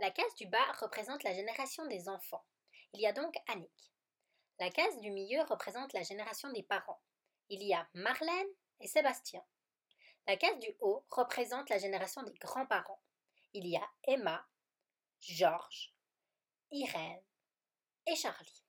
La case du bas représente la génération des enfants. Il y a donc Annick. La case du milieu représente la génération des parents. Il y a Marlène et Sébastien. La case du haut représente la génération des grands-parents. Il y a Emma, Georges, Irène et Charlie.